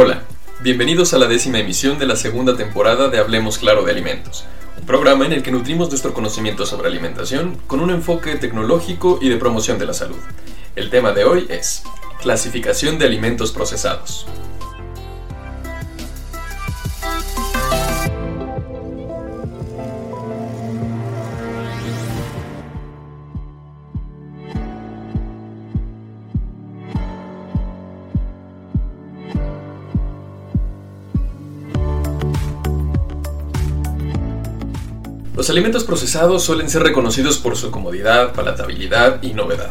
Hola, bienvenidos a la décima emisión de la segunda temporada de Hablemos Claro de Alimentos, un programa en el que nutrimos nuestro conocimiento sobre alimentación con un enfoque tecnológico y de promoción de la salud. El tema de hoy es clasificación de alimentos procesados. Los alimentos procesados suelen ser reconocidos por su comodidad, palatabilidad y novedad.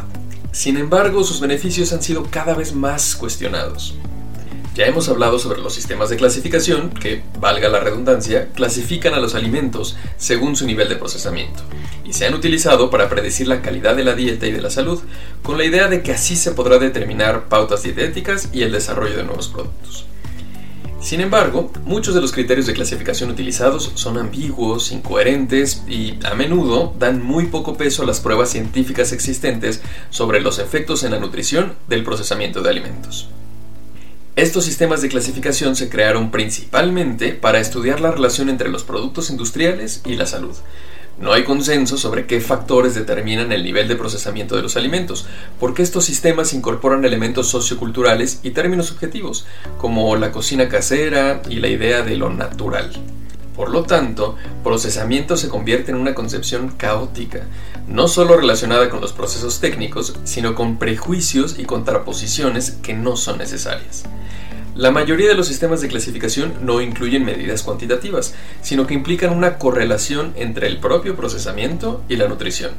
Sin embargo, sus beneficios han sido cada vez más cuestionados. Ya hemos hablado sobre los sistemas de clasificación que, valga la redundancia, clasifican a los alimentos según su nivel de procesamiento y se han utilizado para predecir la calidad de la dieta y de la salud, con la idea de que así se podrá determinar pautas dietéticas y el desarrollo de nuevos productos. Sin embargo, muchos de los criterios de clasificación utilizados son ambiguos, incoherentes y a menudo dan muy poco peso a las pruebas científicas existentes sobre los efectos en la nutrición del procesamiento de alimentos. Estos sistemas de clasificación se crearon principalmente para estudiar la relación entre los productos industriales y la salud, no hay consenso sobre qué factores determinan el nivel de procesamiento de los alimentos, porque estos sistemas incorporan elementos socioculturales y términos subjetivos, como la cocina casera y la idea de lo natural. Por lo tanto, procesamiento se convierte en una concepción caótica, no solo relacionada con los procesos técnicos, sino con prejuicios y contraposiciones que no son necesarias. La mayoría de los sistemas de clasificación no incluyen medidas cuantitativas, sino que implican una correlación entre el propio procesamiento y la nutrición.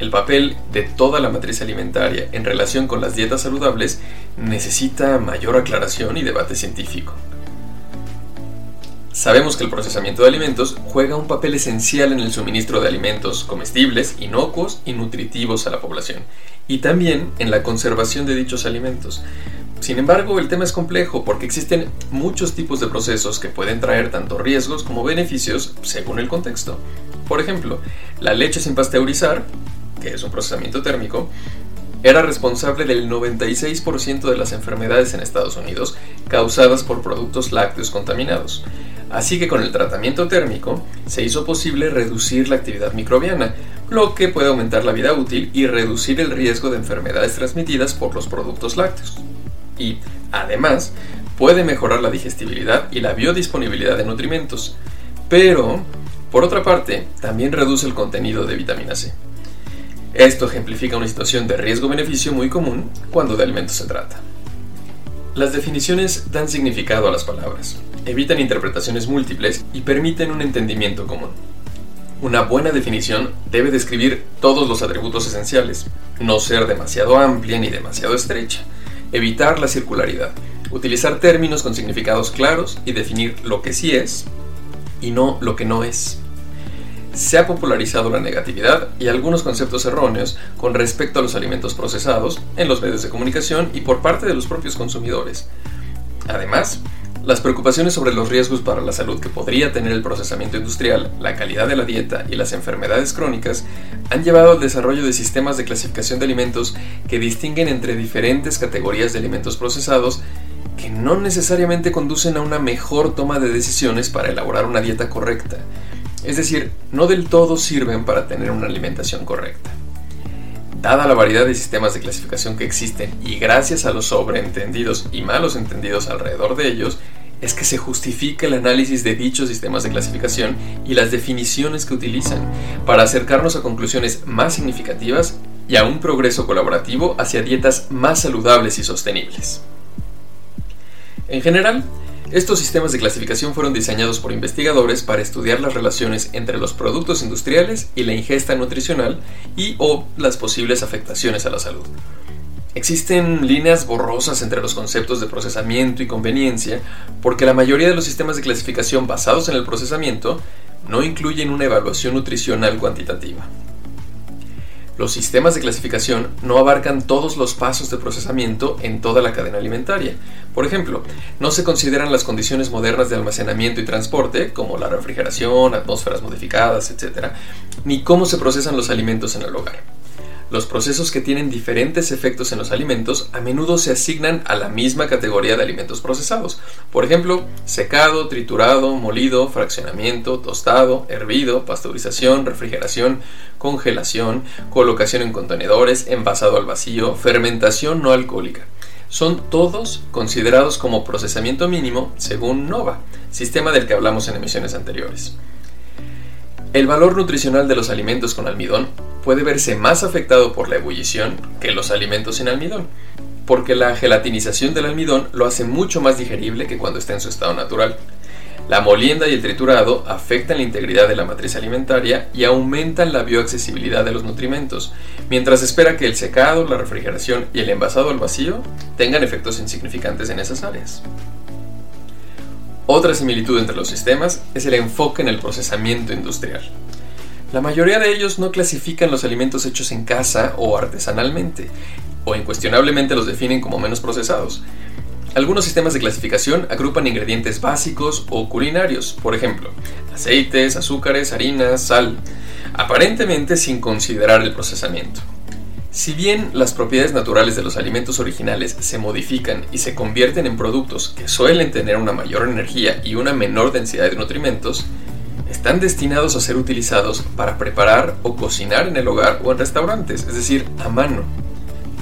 El papel de toda la matriz alimentaria en relación con las dietas saludables necesita mayor aclaración y debate científico. Sabemos que el procesamiento de alimentos juega un papel esencial en el suministro de alimentos comestibles, inocuos y nutritivos a la población, y también en la conservación de dichos alimentos. Sin embargo, el tema es complejo porque existen muchos tipos de procesos que pueden traer tanto riesgos como beneficios según el contexto. Por ejemplo, la leche sin pasteurizar, que es un procesamiento térmico, era responsable del 96% de las enfermedades en Estados Unidos causadas por productos lácteos contaminados. Así que con el tratamiento térmico se hizo posible reducir la actividad microbiana, lo que puede aumentar la vida útil y reducir el riesgo de enfermedades transmitidas por los productos lácteos y, además, puede mejorar la digestibilidad y la biodisponibilidad de nutrimentos. Pero, por otra parte, también reduce el contenido de vitamina C. Esto ejemplifica una situación de riesgo-beneficio muy común cuando de alimentos se trata. Las definiciones dan significado a las palabras, evitan interpretaciones múltiples y permiten un entendimiento común. Una buena definición debe describir todos los atributos esenciales, no ser demasiado amplia ni demasiado estrecha, Evitar la circularidad. Utilizar términos con significados claros y definir lo que sí es y no lo que no es. Se ha popularizado la negatividad y algunos conceptos erróneos con respecto a los alimentos procesados en los medios de comunicación y por parte de los propios consumidores. Además, las preocupaciones sobre los riesgos para la salud que podría tener el procesamiento industrial, la calidad de la dieta y las enfermedades crónicas han llevado al desarrollo de sistemas de clasificación de alimentos que distinguen entre diferentes categorías de alimentos procesados que no necesariamente conducen a una mejor toma de decisiones para elaborar una dieta correcta. Es decir, no del todo sirven para tener una alimentación correcta. Dada la variedad de sistemas de clasificación que existen y gracias a los sobreentendidos y malos entendidos alrededor de ellos, es que se justifica el análisis de dichos sistemas de clasificación y las definiciones que utilizan para acercarnos a conclusiones más significativas y a un progreso colaborativo hacia dietas más saludables y sostenibles. En general, estos sistemas de clasificación fueron diseñados por investigadores para estudiar las relaciones entre los productos industriales y la ingesta nutricional y o las posibles afectaciones a la salud. Existen líneas borrosas entre los conceptos de procesamiento y conveniencia porque la mayoría de los sistemas de clasificación basados en el procesamiento no incluyen una evaluación nutricional cuantitativa. Los sistemas de clasificación no abarcan todos los pasos de procesamiento en toda la cadena alimentaria. Por ejemplo, no se consideran las condiciones modernas de almacenamiento y transporte, como la refrigeración, atmósferas modificadas, etc., ni cómo se procesan los alimentos en el hogar. Los procesos que tienen diferentes efectos en los alimentos a menudo se asignan a la misma categoría de alimentos procesados. Por ejemplo, secado, triturado, molido, fraccionamiento, tostado, hervido, pasteurización, refrigeración, congelación, colocación en contenedores, envasado al vacío, fermentación no alcohólica. Son todos considerados como procesamiento mínimo según NOVA, sistema del que hablamos en emisiones anteriores. El valor nutricional de los alimentos con almidón puede verse más afectado por la ebullición que los alimentos sin almidón, porque la gelatinización del almidón lo hace mucho más digerible que cuando está en su estado natural. La molienda y el triturado afectan la integridad de la matriz alimentaria y aumentan la bioaccesibilidad de los nutrimentos, mientras espera que el secado, la refrigeración y el envasado al vacío tengan efectos insignificantes en esas áreas. Otra similitud entre los sistemas es el enfoque en el procesamiento industrial. La mayoría de ellos no clasifican los alimentos hechos en casa o artesanalmente, o incuestionablemente los definen como menos procesados. Algunos sistemas de clasificación agrupan ingredientes básicos o culinarios, por ejemplo, aceites, azúcares, harinas, sal, aparentemente sin considerar el procesamiento. Si bien las propiedades naturales de los alimentos originales se modifican y se convierten en productos que suelen tener una mayor energía y una menor densidad de nutrimentos, están destinados a ser utilizados para preparar o cocinar en el hogar o en restaurantes, es decir, a mano.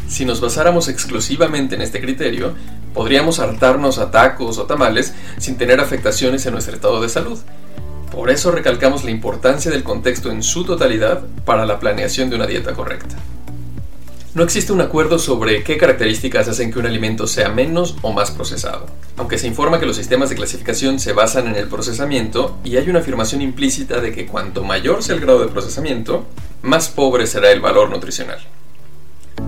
Si nos basáramos exclusivamente en este criterio, podríamos hartarnos a tacos o tamales sin tener afectaciones en nuestro estado de salud. Por eso recalcamos la importancia del contexto en su totalidad para la planeación de una dieta correcta. No existe un acuerdo sobre qué características hacen que un alimento sea menos o más procesado, aunque se informa que los sistemas de clasificación se basan en el procesamiento y hay una afirmación implícita de que cuanto mayor sea el grado de procesamiento, más pobre será el valor nutricional.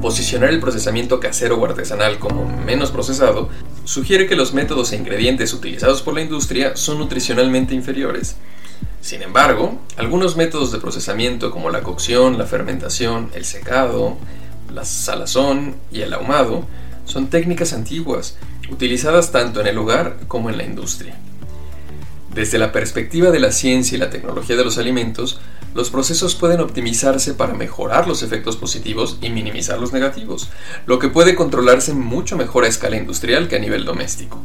Posicionar el procesamiento casero o artesanal como menos procesado sugiere que los métodos e ingredientes utilizados por la industria son nutricionalmente inferiores. Sin embargo, algunos métodos de procesamiento como la cocción, la fermentación, el secado, la salazón y el ahumado son técnicas antiguas, utilizadas tanto en el hogar como en la industria. Desde la perspectiva de la ciencia y la tecnología de los alimentos, los procesos pueden optimizarse para mejorar los efectos positivos y minimizar los negativos, lo que puede controlarse mucho mejor a escala industrial que a nivel doméstico.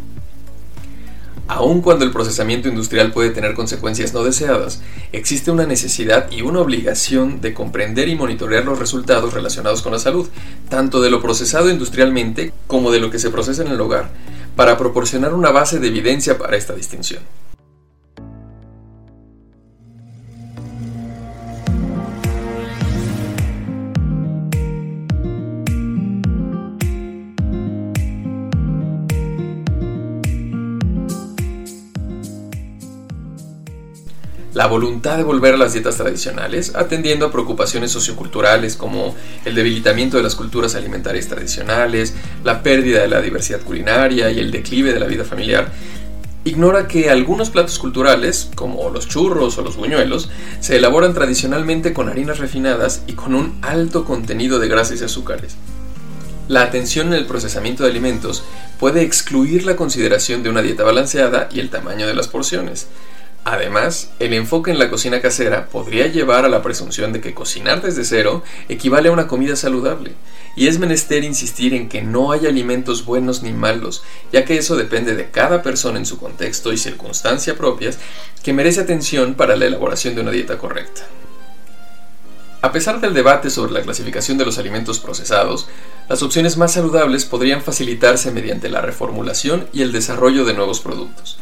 Aun cuando el procesamiento industrial puede tener consecuencias no deseadas, existe una necesidad y una obligación de comprender y monitorear los resultados relacionados con la salud, tanto de lo procesado industrialmente como de lo que se procesa en el hogar, para proporcionar una base de evidencia para esta distinción. La voluntad de volver a las dietas tradicionales, atendiendo a preocupaciones socioculturales como el debilitamiento de las culturas alimentarias tradicionales, la pérdida de la diversidad culinaria y el declive de la vida familiar, ignora que algunos platos culturales, como los churros o los buñuelos, se elaboran tradicionalmente con harinas refinadas y con un alto contenido de grasas y azúcares. La atención en el procesamiento de alimentos puede excluir la consideración de una dieta balanceada y el tamaño de las porciones, Además, el enfoque en la cocina casera podría llevar a la presunción de que cocinar desde cero equivale a una comida saludable, y es menester insistir en que no hay alimentos buenos ni malos, ya que eso depende de cada persona en su contexto y circunstancia propias, que merece atención para la elaboración de una dieta correcta. A pesar del debate sobre la clasificación de los alimentos procesados, las opciones más saludables podrían facilitarse mediante la reformulación y el desarrollo de nuevos productos.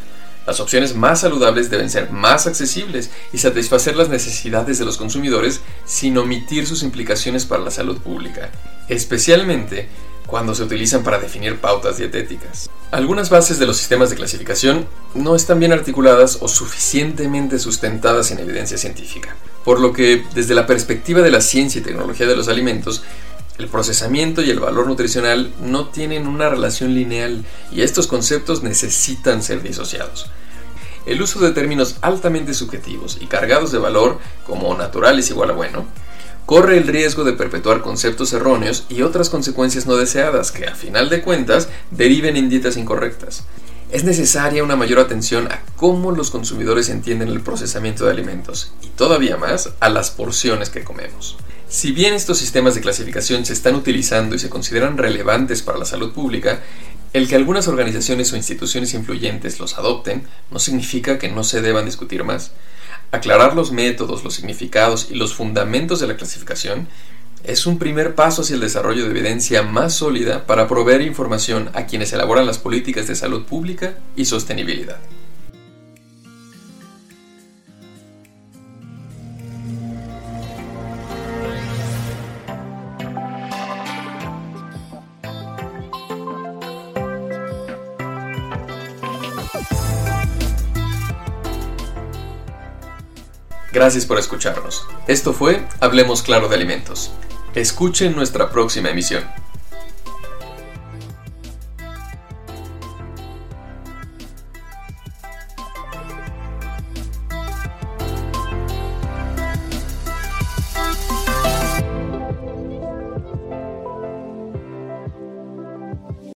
Las opciones más saludables deben ser más accesibles y satisfacer las necesidades de los consumidores sin omitir sus implicaciones para la salud pública, especialmente cuando se utilizan para definir pautas dietéticas. Algunas bases de los sistemas de clasificación no están bien articuladas o suficientemente sustentadas en evidencia científica, por lo que desde la perspectiva de la ciencia y tecnología de los alimentos, el procesamiento y el valor nutricional no tienen una relación lineal y estos conceptos necesitan ser disociados. El uso de términos altamente subjetivos y cargados de valor, como natural es igual a bueno, corre el riesgo de perpetuar conceptos erróneos y otras consecuencias no deseadas que, a final de cuentas, deriven en dietas incorrectas. Es necesaria una mayor atención a cómo los consumidores entienden el procesamiento de alimentos y todavía más a las porciones que comemos. Si bien estos sistemas de clasificación se están utilizando y se consideran relevantes para la salud pública, el que algunas organizaciones o instituciones influyentes los adopten no significa que no se deban discutir más. Aclarar los métodos, los significados y los fundamentos de la clasificación es un primer paso hacia el desarrollo de evidencia más sólida para proveer información a quienes elaboran las políticas de salud pública y sostenibilidad. Gracias por escucharnos. Esto fue Hablemos Claro de Alimentos. Escuchen nuestra próxima emisión.